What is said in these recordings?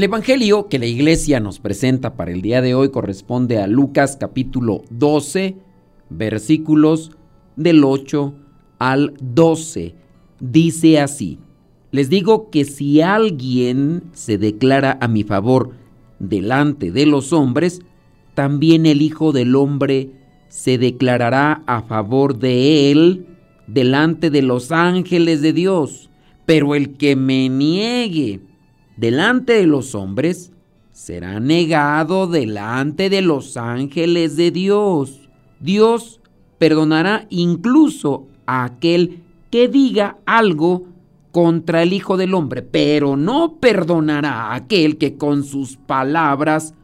El Evangelio que la iglesia nos presenta para el día de hoy corresponde a Lucas capítulo 12, versículos del 8 al 12. Dice así, les digo que si alguien se declara a mi favor delante de los hombres, también el Hijo del Hombre se declarará a favor de él delante de los ángeles de Dios. Pero el que me niegue, delante de los hombres, será negado delante de los ángeles de Dios. Dios perdonará incluso a aquel que diga algo contra el Hijo del Hombre, pero no perdonará a aquel que con sus palabras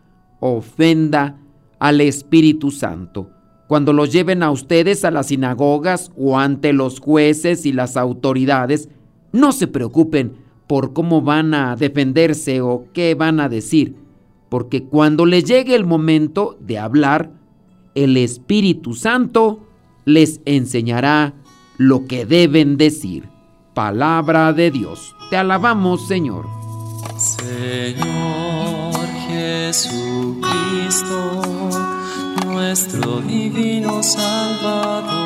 ofenda al Espíritu Santo. Cuando los lleven a ustedes a las sinagogas o ante los jueces y las autoridades, no se preocupen por cómo van a defenderse o qué van a decir, porque cuando les llegue el momento de hablar, el Espíritu Santo les enseñará lo que deben decir. Palabra de Dios. Te alabamos, Señor. Señor Jesucristo, nuestro divino Salvador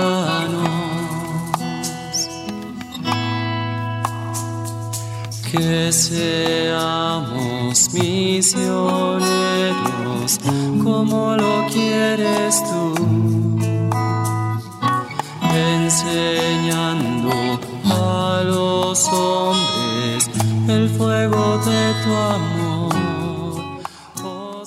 Que seamos misioneros como lo quieres tú, enseñando a los hombres el fuego de tu amor. Oh,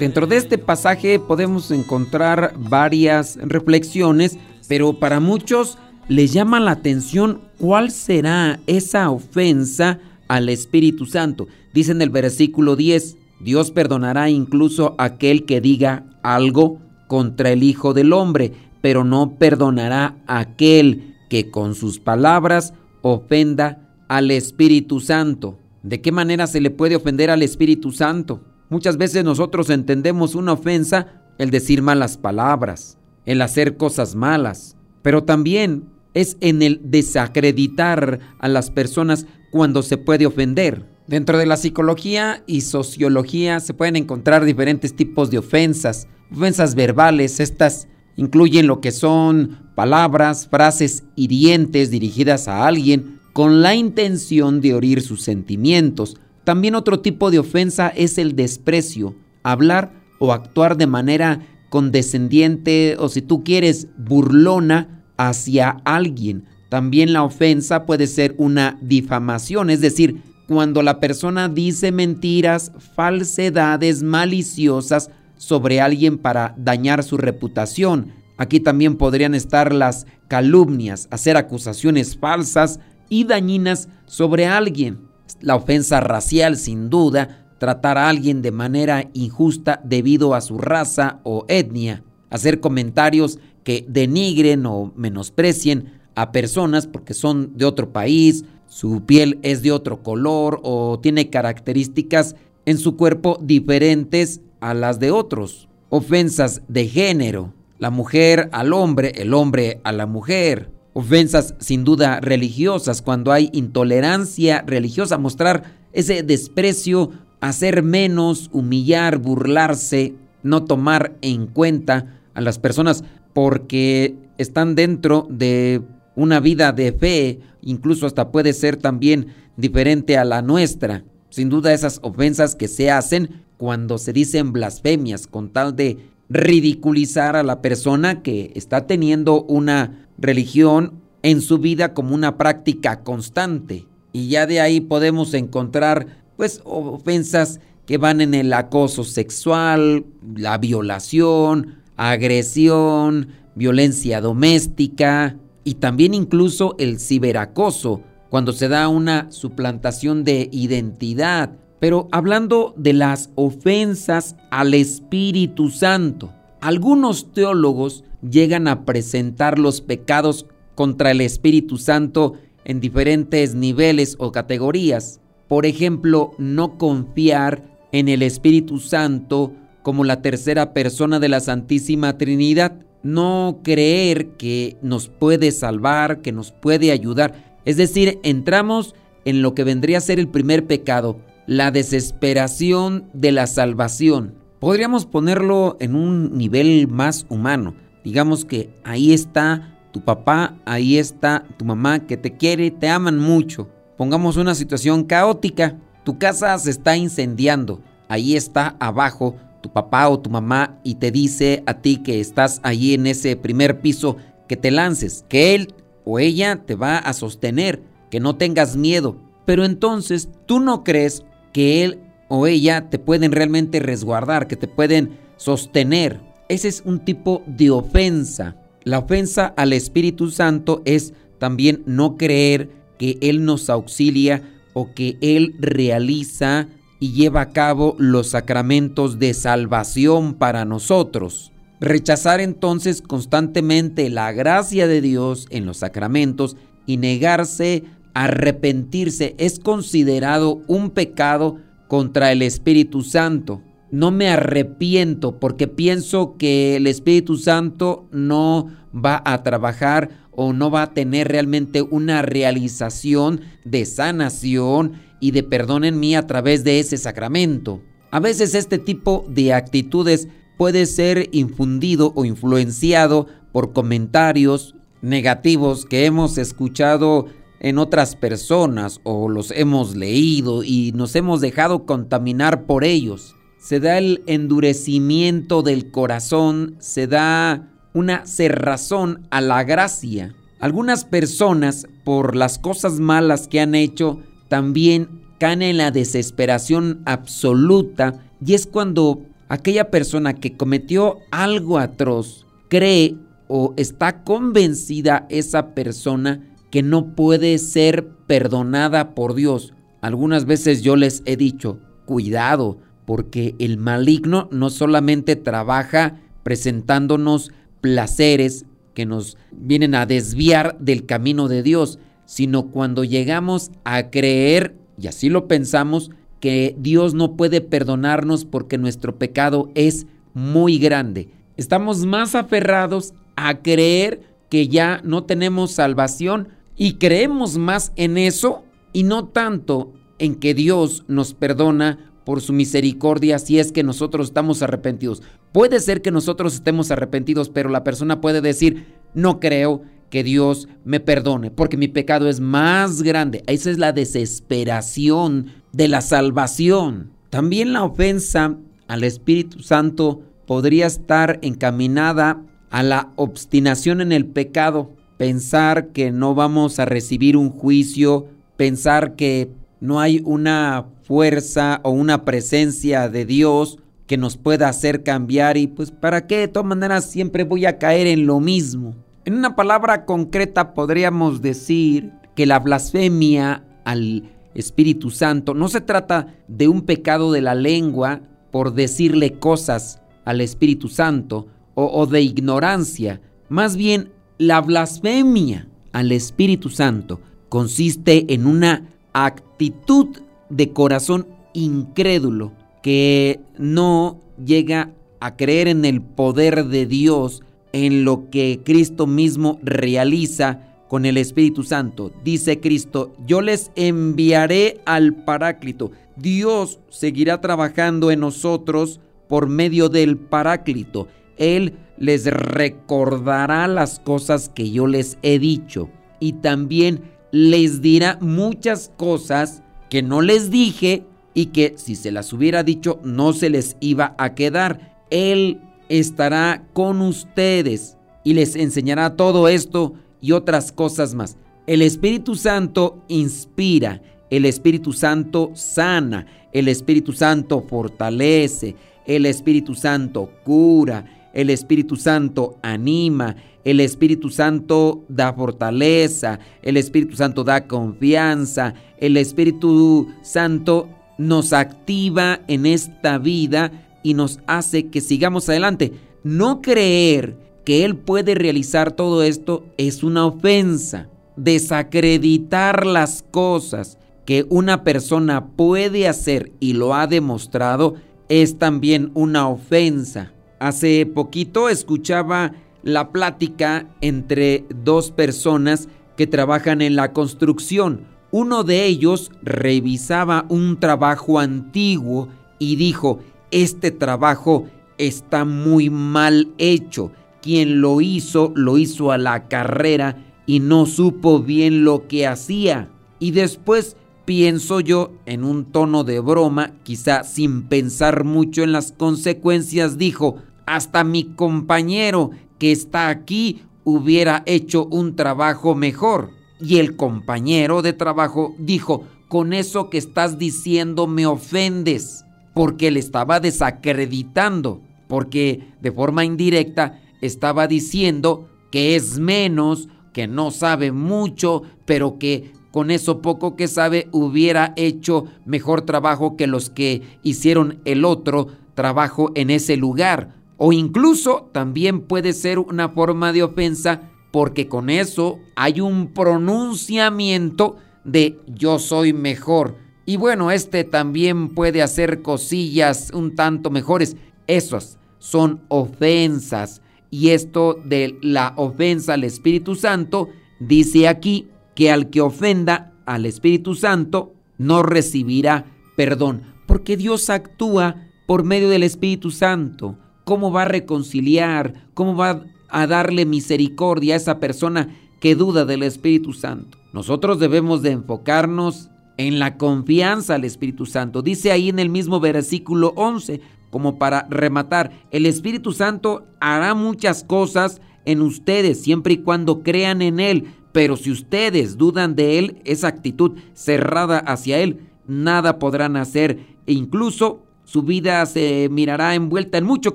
Dentro de este pasaje podemos encontrar varias reflexiones, pero para muchos les llama la atención cuál será esa ofensa al Espíritu Santo. Dice en el versículo 10, Dios perdonará incluso aquel que diga algo contra el Hijo del Hombre, pero no perdonará aquel que con sus palabras ofenda al Espíritu Santo. ¿De qué manera se le puede ofender al Espíritu Santo? Muchas veces nosotros entendemos una ofensa el decir malas palabras, el hacer cosas malas, pero también es en el desacreditar a las personas cuando se puede ofender. Dentro de la psicología y sociología se pueden encontrar diferentes tipos de ofensas. Ofensas verbales, estas incluyen lo que son palabras, frases hirientes dirigidas a alguien con la intención de oír sus sentimientos. También otro tipo de ofensa es el desprecio, hablar o actuar de manera condescendiente o si tú quieres burlona hacia alguien. También la ofensa puede ser una difamación, es decir, cuando la persona dice mentiras, falsedades maliciosas sobre alguien para dañar su reputación. Aquí también podrían estar las calumnias, hacer acusaciones falsas y dañinas sobre alguien. La ofensa racial, sin duda, tratar a alguien de manera injusta debido a su raza o etnia, hacer comentarios que denigren o menosprecien a personas porque son de otro país, su piel es de otro color o tiene características en su cuerpo diferentes a las de otros. Ofensas de género, la mujer al hombre, el hombre a la mujer. Ofensas sin duda religiosas, cuando hay intolerancia religiosa, mostrar ese desprecio, hacer menos, humillar, burlarse, no tomar en cuenta a las personas porque están dentro de una vida de fe, incluso hasta puede ser también diferente a la nuestra. Sin duda esas ofensas que se hacen cuando se dicen blasfemias con tal de ridiculizar a la persona que está teniendo una religión en su vida como una práctica constante. Y ya de ahí podemos encontrar pues ofensas que van en el acoso sexual, la violación, agresión, violencia doméstica y también incluso el ciberacoso, cuando se da una suplantación de identidad. Pero hablando de las ofensas al Espíritu Santo, algunos teólogos llegan a presentar los pecados contra el Espíritu Santo en diferentes niveles o categorías. Por ejemplo, no confiar en el Espíritu Santo como la tercera persona de la Santísima Trinidad. No creer que nos puede salvar, que nos puede ayudar. Es decir, entramos en lo que vendría a ser el primer pecado, la desesperación de la salvación. Podríamos ponerlo en un nivel más humano. Digamos que ahí está tu papá, ahí está tu mamá que te quiere, te aman mucho. Pongamos una situación caótica. Tu casa se está incendiando. Ahí está abajo tu papá o tu mamá y te dice a ti que estás allí en ese primer piso que te lances, que él o ella te va a sostener, que no tengas miedo. Pero entonces tú no crees que él o ella te pueden realmente resguardar, que te pueden sostener. Ese es un tipo de ofensa. La ofensa al Espíritu Santo es también no creer que Él nos auxilia o que Él realiza y lleva a cabo los sacramentos de salvación para nosotros. Rechazar entonces constantemente la gracia de Dios en los sacramentos y negarse a arrepentirse es considerado un pecado contra el Espíritu Santo. No me arrepiento porque pienso que el Espíritu Santo no va a trabajar o no va a tener realmente una realización de sanación y de perdón en mí a través de ese sacramento. A veces este tipo de actitudes puede ser infundido o influenciado por comentarios negativos que hemos escuchado en otras personas o los hemos leído y nos hemos dejado contaminar por ellos. Se da el endurecimiento del corazón, se da una cerrazón a la gracia. Algunas personas, por las cosas malas que han hecho, también caen en la desesperación absoluta y es cuando aquella persona que cometió algo atroz cree o está convencida esa persona que no puede ser perdonada por Dios. Algunas veces yo les he dicho, cuidado, porque el maligno no solamente trabaja presentándonos placeres que nos vienen a desviar del camino de Dios, sino cuando llegamos a creer, y así lo pensamos, que Dios no puede perdonarnos porque nuestro pecado es muy grande. Estamos más aferrados a creer que ya no tenemos salvación y creemos más en eso y no tanto en que Dios nos perdona por su misericordia si es que nosotros estamos arrepentidos. Puede ser que nosotros estemos arrepentidos, pero la persona puede decir, no creo que Dios me perdone, porque mi pecado es más grande. Esa es la desesperación de la salvación. También la ofensa al Espíritu Santo podría estar encaminada a la obstinación en el pecado, pensar que no vamos a recibir un juicio, pensar que no hay una fuerza o una presencia de Dios que nos pueda hacer cambiar y pues para qué, de todas maneras siempre voy a caer en lo mismo. En una palabra concreta podríamos decir que la blasfemia al Espíritu Santo no se trata de un pecado de la lengua por decirle cosas al Espíritu Santo o, o de ignorancia, más bien la blasfemia al Espíritu Santo consiste en una actitud de corazón incrédulo que no llega a creer en el poder de Dios, en lo que Cristo mismo realiza con el Espíritu Santo. Dice Cristo, yo les enviaré al Paráclito. Dios seguirá trabajando en nosotros por medio del Paráclito. Él les recordará las cosas que yo les he dicho y también les dirá muchas cosas que no les dije y que si se las hubiera dicho no se les iba a quedar. Él estará con ustedes y les enseñará todo esto y otras cosas más. El Espíritu Santo inspira, el Espíritu Santo sana, el Espíritu Santo fortalece, el Espíritu Santo cura, el Espíritu Santo anima, el Espíritu Santo da fortaleza, el Espíritu Santo da confianza, el Espíritu Santo nos activa en esta vida y nos hace que sigamos adelante. No creer que Él puede realizar todo esto es una ofensa. Desacreditar las cosas que una persona puede hacer y lo ha demostrado es también una ofensa. Hace poquito escuchaba la plática entre dos personas que trabajan en la construcción. Uno de ellos revisaba un trabajo antiguo y dijo, este trabajo está muy mal hecho. Quien lo hizo, lo hizo a la carrera y no supo bien lo que hacía. Y después pienso yo, en un tono de broma, quizá sin pensar mucho en las consecuencias, dijo, hasta mi compañero que está aquí hubiera hecho un trabajo mejor. Y el compañero de trabajo dijo, con eso que estás diciendo me ofendes porque le estaba desacreditando, porque de forma indirecta estaba diciendo que es menos, que no sabe mucho, pero que con eso poco que sabe hubiera hecho mejor trabajo que los que hicieron el otro trabajo en ese lugar. O incluso también puede ser una forma de ofensa porque con eso hay un pronunciamiento de yo soy mejor y bueno, este también puede hacer cosillas un tanto mejores. Esos son ofensas. Y esto de la ofensa al Espíritu Santo, dice aquí que al que ofenda al Espíritu Santo no recibirá perdón. Porque Dios actúa por medio del Espíritu Santo. ¿Cómo va a reconciliar? ¿Cómo va a darle misericordia a esa persona que duda del Espíritu Santo? Nosotros debemos de enfocarnos en la confianza al Espíritu Santo. Dice ahí en el mismo versículo 11, como para rematar, el Espíritu Santo hará muchas cosas en ustedes siempre y cuando crean en Él, pero si ustedes dudan de Él, esa actitud cerrada hacia Él, nada podrán hacer e incluso su vida se mirará envuelta en mucho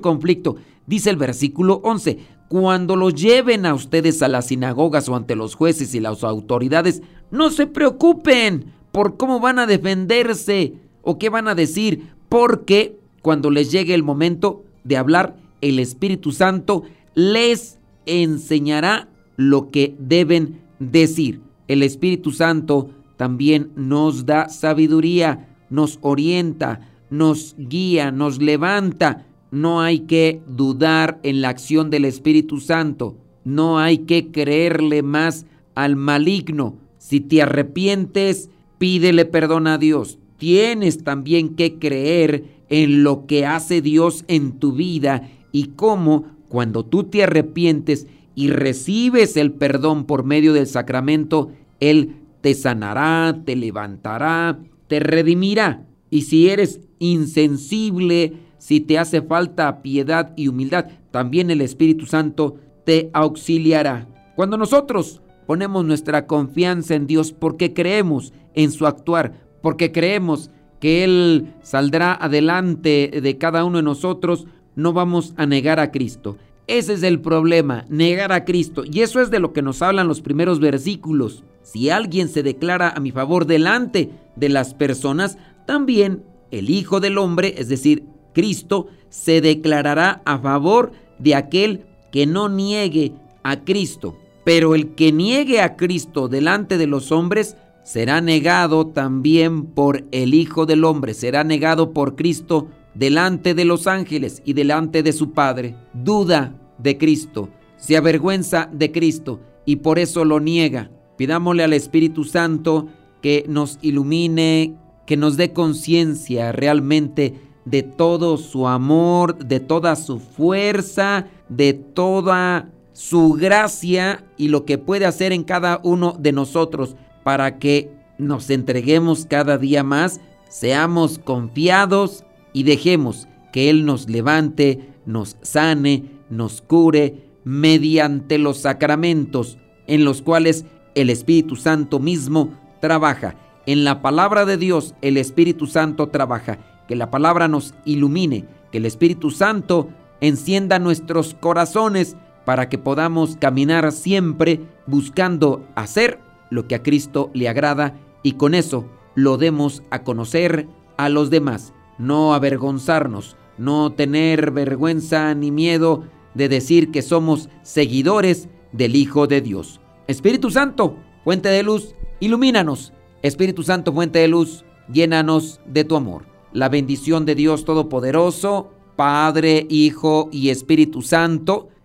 conflicto. Dice el versículo 11, cuando los lleven a ustedes a las sinagogas o ante los jueces y las autoridades, no se preocupen por cómo van a defenderse o qué van a decir, porque cuando les llegue el momento de hablar, el Espíritu Santo les enseñará lo que deben decir. El Espíritu Santo también nos da sabiduría, nos orienta, nos guía, nos levanta. No hay que dudar en la acción del Espíritu Santo. No hay que creerle más al maligno. Si te arrepientes, pídele perdón a Dios. Tienes también que creer en lo que hace Dios en tu vida y cómo cuando tú te arrepientes y recibes el perdón por medio del sacramento, Él te sanará, te levantará, te redimirá. Y si eres insensible, si te hace falta piedad y humildad, también el Espíritu Santo te auxiliará. Cuando nosotros ponemos nuestra confianza en Dios porque creemos en su actuar, porque creemos que Él saldrá adelante de cada uno de nosotros, no vamos a negar a Cristo. Ese es el problema, negar a Cristo. Y eso es de lo que nos hablan los primeros versículos. Si alguien se declara a mi favor delante de las personas, también el Hijo del Hombre, es decir, Cristo, se declarará a favor de aquel que no niegue a Cristo. Pero el que niegue a Cristo delante de los hombres será negado también por el Hijo del Hombre, será negado por Cristo delante de los ángeles y delante de su Padre. Duda de Cristo, se avergüenza de Cristo y por eso lo niega. Pidámosle al Espíritu Santo que nos ilumine, que nos dé conciencia realmente de todo su amor, de toda su fuerza, de toda su gracia y lo que puede hacer en cada uno de nosotros para que nos entreguemos cada día más, seamos confiados y dejemos que Él nos levante, nos sane, nos cure mediante los sacramentos en los cuales el Espíritu Santo mismo trabaja. En la palabra de Dios el Espíritu Santo trabaja. Que la palabra nos ilumine, que el Espíritu Santo encienda nuestros corazones para que podamos caminar siempre buscando hacer lo que a Cristo le agrada y con eso lo demos a conocer a los demás. No avergonzarnos, no tener vergüenza ni miedo de decir que somos seguidores del Hijo de Dios. Espíritu Santo, fuente de luz, ilumínanos. Espíritu Santo, fuente de luz, llénanos de tu amor. La bendición de Dios Todopoderoso, Padre, Hijo y Espíritu Santo,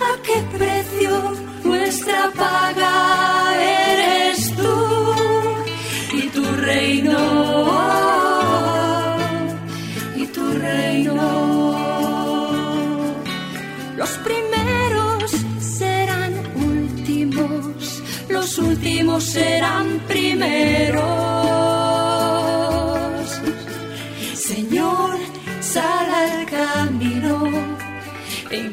a qué precio, nuestra paga eres tú y tu reino. Y tu reino. Los primeros serán últimos, los últimos serán primeros.